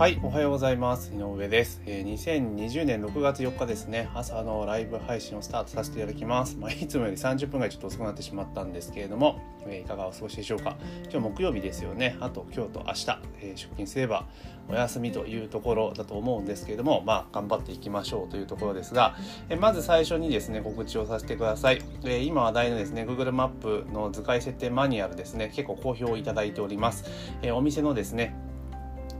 はい、おはようございます。井上です。え、2020年6月4日ですね、朝のライブ配信をスタートさせていただきます。まあ、いつもより30分ぐらいちょっと遅くなってしまったんですけれども、え、いかがお過ごしでしょうか？今日木曜日ですよね。あと今日と明日、え、出勤すればお休みというところだと思うんですけれども、まあ、頑張っていきましょうというところですが、えまず最初にですね、告知をさせてください。え今話題のですね、Google マップの図解設定マニュアルですね、結構好評いただいております。えお店のですね、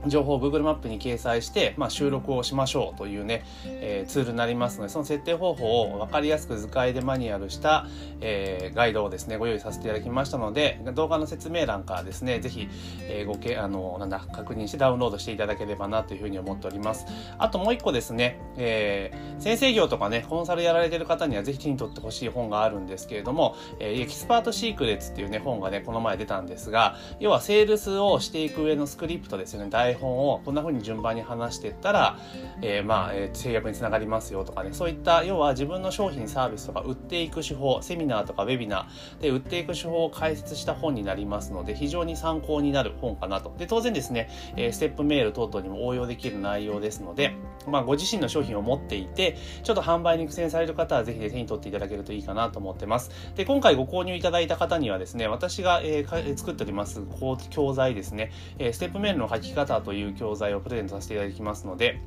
情報を Google マップに掲載して、まあ、集客をしましょうというね、えー、ツールになりますので、その設定方法を分かりやすく図解でマニュアルした、えー、ガイドをですね、ご用意させていただきましたので、動画の説明欄からですね、ぜひ、えー、ごけ、あの、なんだ、確認してダウンロードしていただければなというふうに思っております。あともう一個ですね、えー、先生業とかね、コンサルやられてる方にはぜひ手に取ってほしい本があるんですけれども、えー、エキスパートシークレッツっていうね、本がね、この前出たんですが、要はセールスをしていく上のスクリプトですよね、台本をこんな風に順番に話していったら、えー、まあ、えー、制約につながりますよとかね、そういった要は自分の商品サービスとか売っていく手法、セミナーとかウェビナーで売っていく手法を解説した本になりますので、非常に参考になる本かなと。で、当然ですね、えー、ステップメール等々にも応用できる内容ですので、まあ、ご自身の商品を持っていて、ちょっと販売に苦戦される方はぜひ、ね、手に取っていただけるといいかなと思ってます。で、今回ご購入いただいた方にはですね、私が、えー、作っております教材ですね、え、ステップメールの書き方という教材をプレゼントさせていただきますので、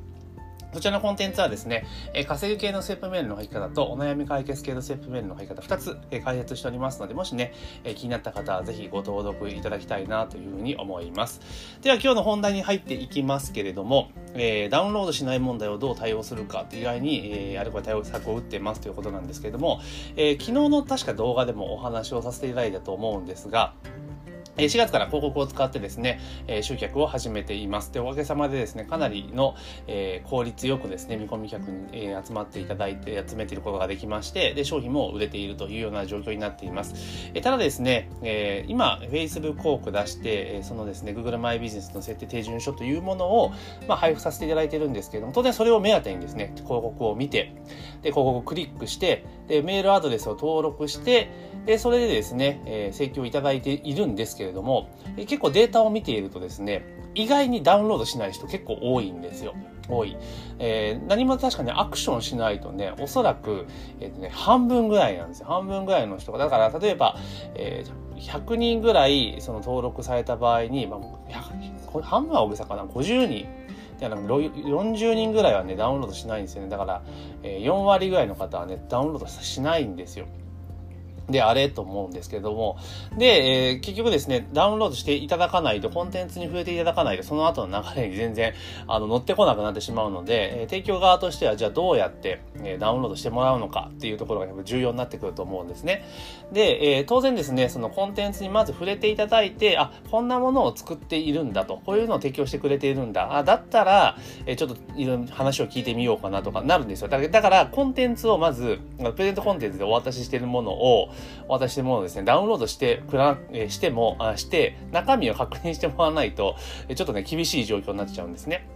そちらのコンテンツはですね、えー、稼ぐ系のステップメールの書き方とお悩み解決系のステップメールの書き方2つ、えー、解説しておりますので、もしね、えー、気になった方はぜひご登録いただきたいなというふうに思います。では今日の本題に入っていきますけれども、えー、ダウンロードしない問題をどう対応するかって意外に、えー、あれこれ対応策を打ってますということなんですけれども、えー、昨日の確か動画でもお話をさせていただいたと思うんですが、4月から広告を使ってですね、集客を始めています。で、おかげさまでですね、かなりの、え効率よくですね、見込み客に、え集まっていただいて、集めていることができまして、で、商品も売れているというような状況になっています。えただですね、え今、Facebook 広告出して、そのですね、Google マイビジネスの設定手順書というものを、まあ、配布させていただいているんですけれども、当然それを目当てにですね、広告を見て、で、広告をクリックして、で、メールアドレスを登録して、で、それでですね、え請求をいただいているんですけれども、結構データを見ているとですね、意外にダウンロードしない人結構多いんですよ。多い。えー、何も確かにアクションしないとね、おそらく、えっ、ー、とね、半分ぐらいなんですよ。半分ぐらいの人が。だから、例えば、えー、100人ぐらい、その登録された場合に、まあ、半分は大げさかな、50人。で40人ぐらいはね、ダウンロードしないんですよね。だから、えー、4割ぐらいの方はね、ダウンロードしないんですよ。であれと思うんですけれども。で、えー、結局ですね、ダウンロードしていただかないと、コンテンツに触れていただかないと、その後の流れに全然、あの、乗ってこなくなってしまうので、えー、提供側としては、じゃあどうやって、えー、ダウンロードしてもらうのかっていうところがやっぱ重要になってくると思うんですね。で、えー、当然ですね、そのコンテンツにまず触れていただいて、あ、こんなものを作っているんだと、こういうのを提供してくれているんだ、あ、だったら、えー、ちょっといろいろ話を聞いてみようかなとかなるんですよ。だ、だからコンテンツをまず、プレゼントコンテンツでお渡ししているものを、お渡ししているもですね、ダウンロードしてくら、えしても、あして、中身を確認してもらわないと、ちょっとね、厳しい状況になっちゃうんですね。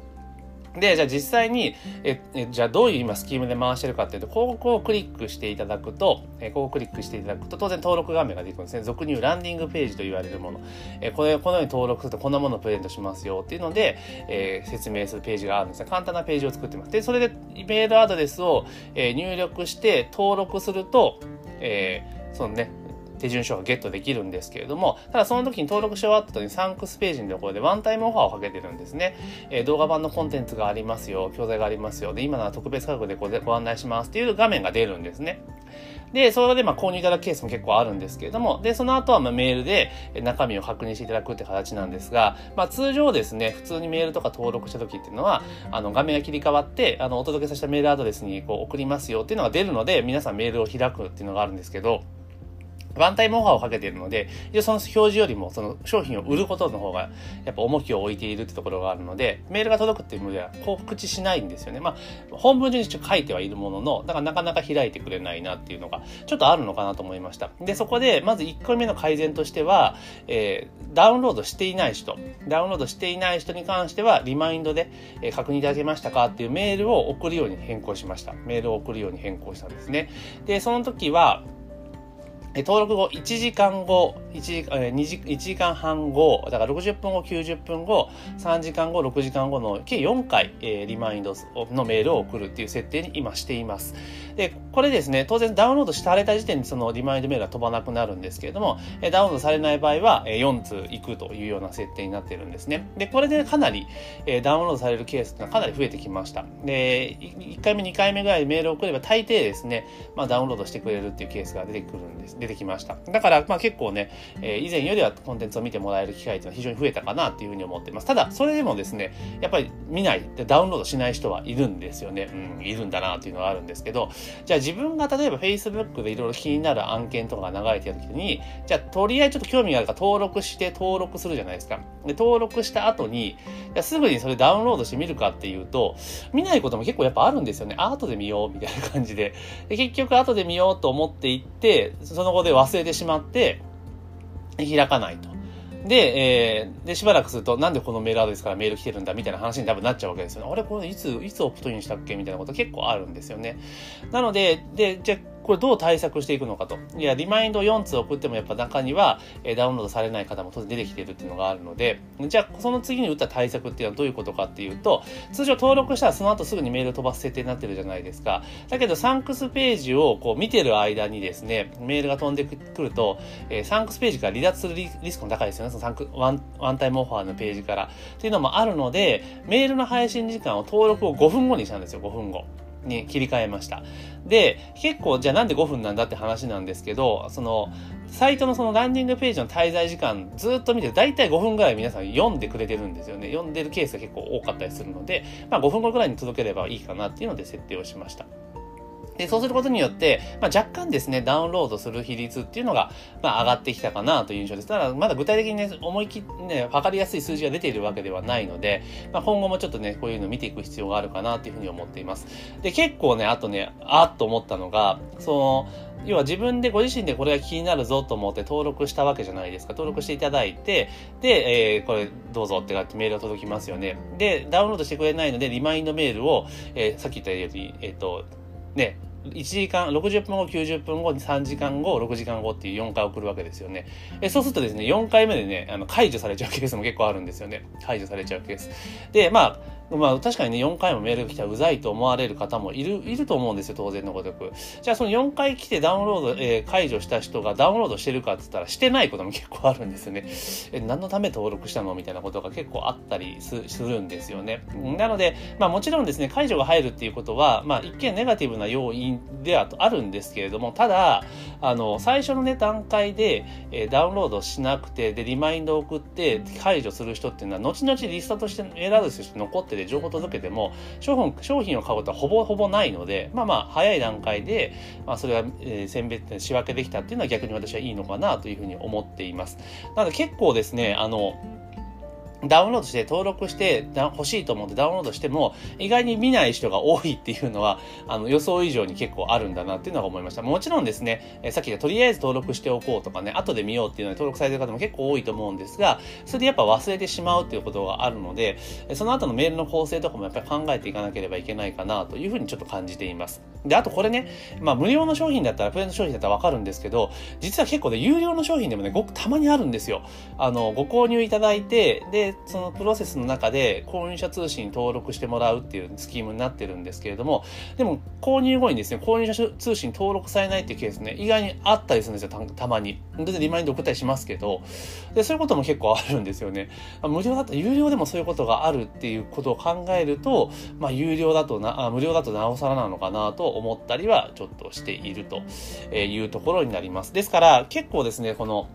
で、じゃあ実際に、え、えじゃあどういう今スキームで回してるかっていうと、広告をクリックしていただくと、え広告をクリックしていただくと、当然登録画面が出てくるんですね。俗に言うランディングページと言われるもの。えこれ、このように登録するとこんなものをプレゼントしますよっていうので、えー、説明するページがあるんですね。簡単なページを作ってます。で、それでメールアドレスを、え入力して登録すると、えー、そのね、手順書がゲットできるんですけれども、ただその時に登録し終わった後にサンクスページのところでワンタイムオファーをかけてるんですね。えー、動画版のコンテンツがありますよ、教材がありますよ、で、今のは特別価格でごご案内しますっていう画面が出るんですね。で、それでまあ購入いただくケースも結構あるんですけれども、で、その後はまあメールで中身を確認していただくって形なんですが、まあ通常ですね、普通にメールとか登録した時っていうのは、あの画面が切り替わって、あのお届けさせたメールアドレスにこう送りますよっていうのが出るので、皆さんメールを開くっていうのがあるんですけど、ワンタイムオファーをかけているので、その表示よりもその商品を売ることの方がやっぱ重きを置いているってところがあるので、メールが届くっていう意味では告知しないんですよね。まあ、本文上に書いてはいるものの、だからなかなか開いてくれないなっていうのがちょっとあるのかなと思いました。で、そこでまず1個目の改善としては、えー、ダウンロードしていない人、ダウンロードしていない人に関してはリマインドで、えー、確認いただけましたかっていうメールを送るように変更しました。メールを送るように変更したんですね。で、その時は、登録後1時間後1時 ,2 時 ,1 時間半後だから60分後90分後3時間後6時間後の計4回、え、リマインドのメールを送るっていう設定に今しています。でこれですね当然ダウンロードされた時点でそのリマインドメールは飛ばなくなるんですけれどもダウンロードされない場合は4通いくというような設定になってるんですね。でこれでかなりダウンロードされるケースっていうのはかなり増えてきました。で1回目2回目ぐらいメールを送れば大抵ですね、まあ、ダウンロードしてくれるっていうケースが出てくるんです出てきました。だから、まあ、結構ね、以前よりはコンテンツを見てもらえる機会っていうのは非常に増えたかなっていうふうに思ってます。ただ、それでもですね、やっぱり見ない、ダウンロードしない人はいるんですよね。うん、いるんだなっていうのはあるんですけど、じゃあ自分が例えば Facebook でいろいろ気になる案件とかが流れてる時に、じゃあとりあえずちょっと興味があるから登録して登録するじゃないですか。で、登録した後に、じゃすぐにそれダウンロードしてみるかっていうと、見ないことも結構やっぱあるんですよね。あ、後で見ようみたいな感じで。で結局後で見ようと思っていって、その後で忘れてしまって、開かないと。で、えー、で、しばらくすると、なんでこのメールアドレスからメール来てるんだみたいな話に多分なっちゃうわけですよね。あれこれいつ、いつオプトインしたっけみたいなこと結構あるんですよね。なので、で、じゃこれどう対策していくのかと。いや、リマインド4通送ってもやっぱ中には、えダウンロードされない方も当然出てきてるっていうのがあるので、じゃあその次に打った対策っていうのはどういうことかっていうと、通常登録したらその後すぐにメール飛ばす設定になってるじゃないですか。だけどサンクスページをこう見てる間にですね、メールが飛んでくると、えー、サンクスページから離脱するリスクも高いですよね。そのサンクワンワンタイムオファーのページから。っていうのもあるので、メールの配信時間を登録を5分後にしたんですよ、5分後。に切り替えました。で、結構、じゃあなんで5分なんだって話なんですけど、その、サイトのそのランディングページの滞在時間ずっと見て、だいたい5分ぐらい皆さん読んでくれてるんですよね。読んでるケースが結構多かったりするので、まあ5分後ぐらいに届ければいいかなっていうので設定をしました。で、そうすることによって、まあ、若干ですね、ダウンロードする比率っていうのが、まあ、上がってきたかなという印象です。ただ、まだ具体的にね、思い切ってね、わかりやすい数字が出ているわけではないので、まあ、今後もちょっとね、こういうのを見ていく必要があるかなというふうに思っています。で、結構ね、あとね、あっと思ったのが、その、要は自分でご自身でこれが気になるぞと思って登録したわけじゃないですか。登録していただいて、で、えー、これどうぞってメールが届きますよね。で、ダウンロードしてくれないので、リマインドメールを、えー、さっき言ったように、えっ、ー、と、ね、1時間、60分後、90分後、3時間後、6時間後っていう4回送るわけですよね。えそうするとですね、4回目でね、あの解除されちゃうケースも結構あるんですよね。解除されちゃうケース。で、まあ、まあ確かにね、4回もメールが来たらうざいと思われる方もいる、いると思うんですよ、当然のごとく。じゃあその4回来てダウンロード、えー、解除した人がダウンロードしてるかって言ったらしてないことも結構あるんですよね。え、何のため登録したのみたいなことが結構あったりするんですよね。なので、まあもちろんですね、解除が入るっていうことは、まあ一見ネガティブな要因ではあるんですけれども、ただ、あの、最初のね、段階で、えー、ダウンロードしなくて、で、リマインドを送って解除する人っていうのは、後々リストとして、メールアドレスとして残ってで情報届けても、も商品商品を買うことはほぼほぼないのでまあまあ早い段階で、まあ、それが、えー、選別仕分けできたっていうのは逆に私はいいのかなというふうに思っています。なので結構ですねあのダウンロードして登録して欲しいと思ってダウンロードしても意外に見ない人が多いっていうのはあの予想以上に結構あるんだなっていうのは思いました。もちろんですね、えさっき言ったとりあえず登録しておこうとかね、後で見ようっていうので登録されてる方も結構多いと思うんですが、それでやっぱ忘れてしまうっていうことがあるので、その後のメールの構成とかもやっぱり考えていかなければいけないかなというふうにちょっと感じています。で、あとこれね、まあ無料の商品だったら、プレゼント商品だったらわかるんですけど、実は結構ね、有料の商品でもね、ごくたまにあるんですよ。あの、ご購入いただいて、で、でそのプロセスの中で購入者通信に登録してもらうっていうスキームになってるんですけれども、でも購入後にですね、購入者通信登録されないっていうケースね、意外にあったりするんですよ、たまに。全然リマインド送ったりしますけど、で、そういうことも結構あるんですよね。無料だと、有料でもそういうことがあるっていうことを考えると、まあ、有料だとな、あ無料だとなおさらなのかなと思ったりはちょっとしているというところになります。ですから、結構ですね、この、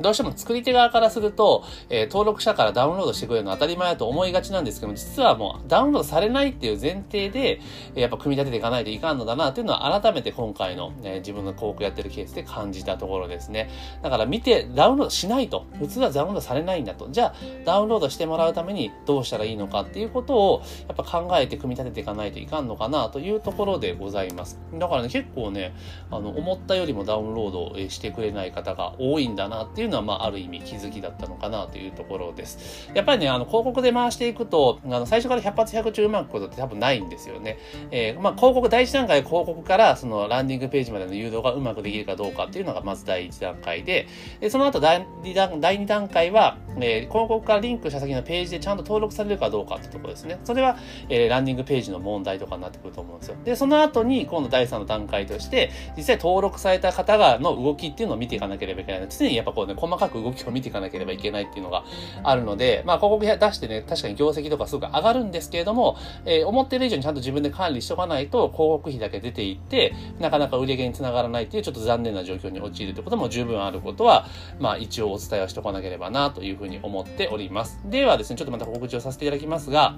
どうしても作り手側からすると、えー、登録者からダウンロードしてくれるのは当たり前だと思いがちなんですけども、実はもうダウンロードされないっていう前提で、え、やっぱ組み立てていかないといかんのだなっていうのは改めて今回の、えー、自分の広告やってるケースで感じたところですね。だから見てダウンロードしないと。普通はダウンロードされないんだと。じゃあダウンロードしてもらうためにどうしたらいいのかっていうことをやっぱ考えて組み立てていかないといかんのかなというところでございます。だからね、結構ね、あの、思ったよりもダウンロードしてくれない方が多いんだなっていういうのは、まあ、ある意味気づきだったのかなというところです。やっぱりね、あの、広告で回していくと、あの、最初から100発100中うまくことって多分ないんですよね。えー、まあ、広告、第一段階広告から、その、ランディングページまでの誘導がうまくできるかどうかっていうのが、まず第一段階で、でその後第2段、第2段階は、えー、広告からリンクした先のページでちゃんと登録されるかどうかってところですね。それは、えー、ランディングページの問題とかになってくると思うんですよ。で、その後に、今度第3の段階として、実際登録された方がの動きっていうのを見ていかなければいけない。常にやっぱこうね、細かく動きを見ていかなければいけないっていうのがあるので、まあ、広告出してね、確かに業績とかすごく上がるんですけれども、えー、思ってる以上にちゃんと自分で管理しとかないと、広告費だけ出ていって、なかなか売り上げにつながらないっていうちょっと残念な状況に陥るってことも十分あることは、まあ、一応お伝えをしておかなければなというふうに思っております。ではですね、ちょっとまた告知をさせていただきますが、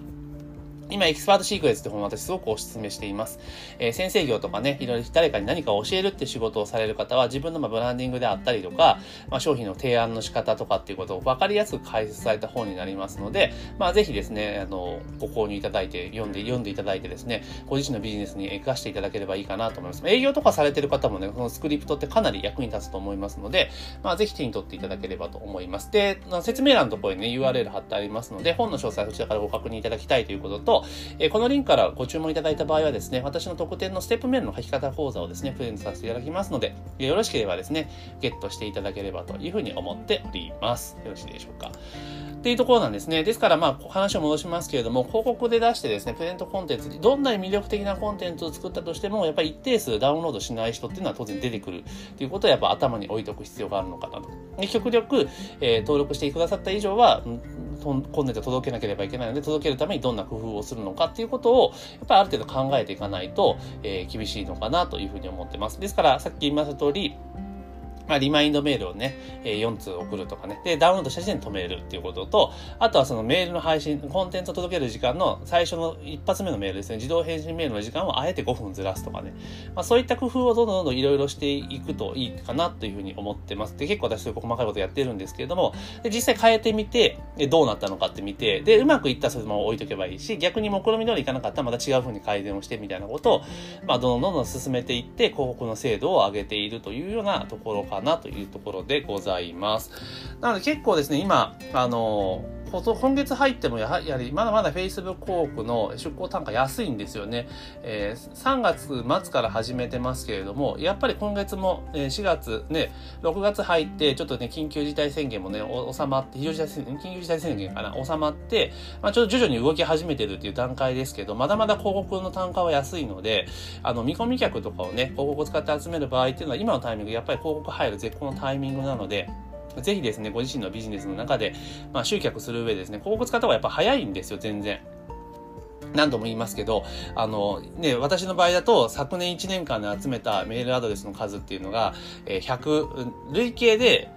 今、エキスパートシークレッツって本を私すごくお勧めしています。えー、先生業とかね、いろいろ誰かに何か教えるって仕事をされる方は、自分のまブランディングであったりとか、まあ、商品の提案の仕方とかっていうことを分かりやすく解説された本になりますので、まあ、ぜひですね、あの、ご購入いただいて、読んで、読んでいただいてですね、ご自身のビジネスに活かしていただければいいかなと思います。営業とかされてる方もね、このスクリプトってかなり役に立つと思いますので、まあ、ぜひ手に取っていただければと思います。で、説明欄のところにね、URL 貼ってありますので、本の詳細そちらからご確認いただきたいということと、えー、このリンクからご注文いただいた場合はですね、私の特典のステップメールの書き方講座をですね、プレゼントさせていただきますので、よろしければですね、ゲットしていただければというふうに思っております。よろしいでしょうか。っていうところなんですね。ですから、まあ、話を戻しますけれども、広告で出してですね、プレゼントコンテンツ、どんなに魅力的なコンテンツを作ったとしても、やっぱり一定数ダウンロードしない人っていうのは当然出てくるということは、やっぱ頭に置いておく必要があるのかなと。で極力、えー、登録してくださった以上は、コンテンツを届けなければいけないので、届けるためにどんな工夫をするのかっていうことを、やっぱりある程度考えていかないと、えー、厳しいのかなというふうに思ってます。ですから、さっき言いました通り、まあ、リマインドメールをね、え4通送るとかね。で、ダウンロードした時点で止めるっていうことと、あとはそのメールの配信、コンテンツを届ける時間の最初の一発目のメールですね、自動返信メールの時間をあえて5分ずらすとかね。まあ、そういった工夫をどんどんどんどんいろいろしていくといいかなというふうに思ってます。で、結構私そういう細かいことやってるんですけれども、で実際変えてみて、どうなったのかって見て、で、うまくいったらそのまま置いとけばいいし、逆に目論見通りいかなかったらまた違うふうに改善をしてみたいなことを、まあ、どんどんどんどん進めていって、広告の精度を上げているというようなところからなというところでございます。なので結構ですね、今、あの今月入ってもやはりまだまだ Facebook 広告の出向単価安いんですよね。えー、3月末から始めてますけれども、やっぱり今月も、4月ね、6月入ってちょっとね、緊急事態宣言もね、収まって、非常事態宣言、緊急事態宣言かな、収まって、まあちょっと徐々に動き始めてるっていう段階ですけど、まだまだ広告の単価は安いので、あの、見込み客とかをね、広告を使って集める場合っていうのは今のタイミング、やっぱり広告入る絶好のタイミングなので、ぜひですね、ご自身のビジネスの中で、まあ、集客する上でですね、広告使った方がやっぱ早いんですよ、全然。何度も言いますけど、あの、ね、私の場合だと、昨年1年間で集めたメールアドレスの数っていうのが、100、累計で、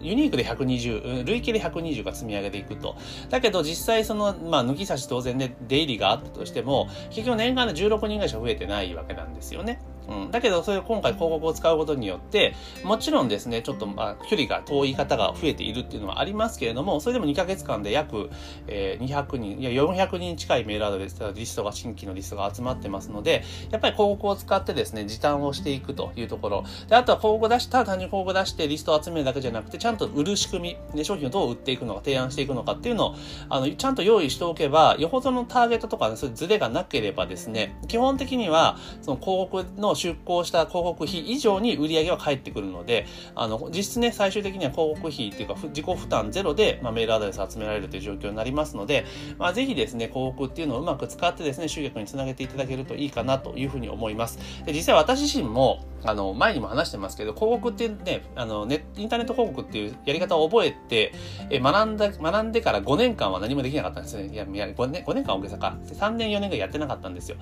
ユニークで120、累計で120が積み上げていくと。だけど実際その、まあ抜き差し当然で出入りがあったとしても、結局年間で16人ぐらいしか増えてないわけなんですよね。うん、だけど、それ今回広告を使うことによって、もちろんですね、ちょっとまあ、距離が遠い方が増えているっていうのはありますけれども、それでも2ヶ月間で約、えー、200人、いや、400人近いメールアドレス、リストが、新規のリストが集まってますので、やっぱり広告を使ってですね、時短をしていくというところ。で、あとは広告出した、単に広告出してリストを集めるだけじゃなくて、ちゃんと売る仕組み、で、商品をどう売っていくのか、提案していくのかっていうのを、あの、ちゃんと用意しておけば、よほどのターゲットとか、ね、そういうズレがなければですね、基本的には、その広告の出稿した広告費以上に売り上げは返ってくるので、あの、実質ね、最終的には広告費っていうか、自己負担ゼロで、まあ、メールアドレス集められるという状況になりますので、まあ、ぜひですね、広告っていうのをうまく使ってですね、集客につなげていただけるといいかなというふうに思います。で実際私自身も、あの、前にも話してますけど、広告ってね、あの、ネインターネット広告っていうやり方を覚えて、え学んだ、学んでから5年間は何もできなかったんですね。いや、いや5年、5年間大げさか。3年、4年がやってなかったんですよ。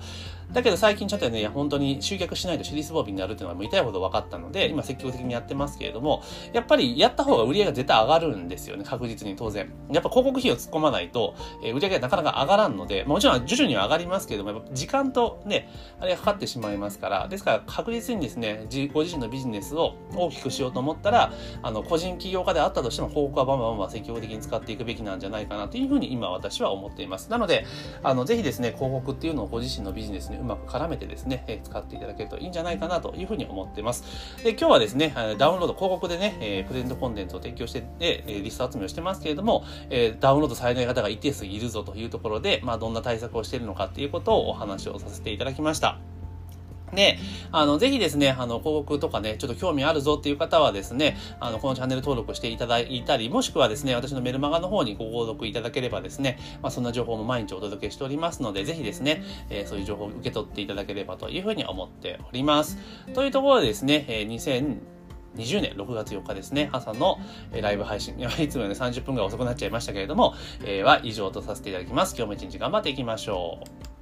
だけど最近ちょっとね、本当に集客しないと尻すぼみになるっていうのはもう痛いほど分かったので、今積極的にやってますけれども、やっぱりやった方が売り上げが絶対上がるんですよね、確実に当然。やっぱ広告費を突っ込まないと、えー、売り上げがなかなか上がらんので、もちろん徐々には上がりますけれども、やっぱ時間とね、あれがかかってしまいますから、ですから確実にですね、ご自身のビジネスを大きくしようと思ったら、あの、個人起業家であったとしても、広告はバンバンバンバン積極的に使っていくべきなんじゃないかなというふうに今私は思っています。なので、あの、ぜひですね、広告っていうのをご自身のビジネスにうまく絡めてですね、えー、使っていただけるとといいんじゃないかなというふうに思ってます。で、今日はですね、ダウンロード、広告でね、えー、プレゼントコンテンツを提供して、で、リスト集めをしてますけれども、えー、ダウンロードされない方が一定数いるぞというところで、まあ、どんな対策をしているのかっていうことをお話をさせていただきました。で、あの、ぜひですね、あの、広告とかね、ちょっと興味あるぞっていう方はですね、あの、このチャンネル登録していただいたり、もしくはですね、私のメルマガの方にご購読いただければですね、まあ、そんな情報も毎日お届けしておりますので、ぜひですね、えー、そういう情報を受け取っていただければというふうに思っております。というところでですね、えー、2020年6月4日ですね、朝のライブ配信、いつもより30分ぐらい遅くなっちゃいましたけれども、えー、は以上とさせていただきます。今日も一日頑張っていきましょう。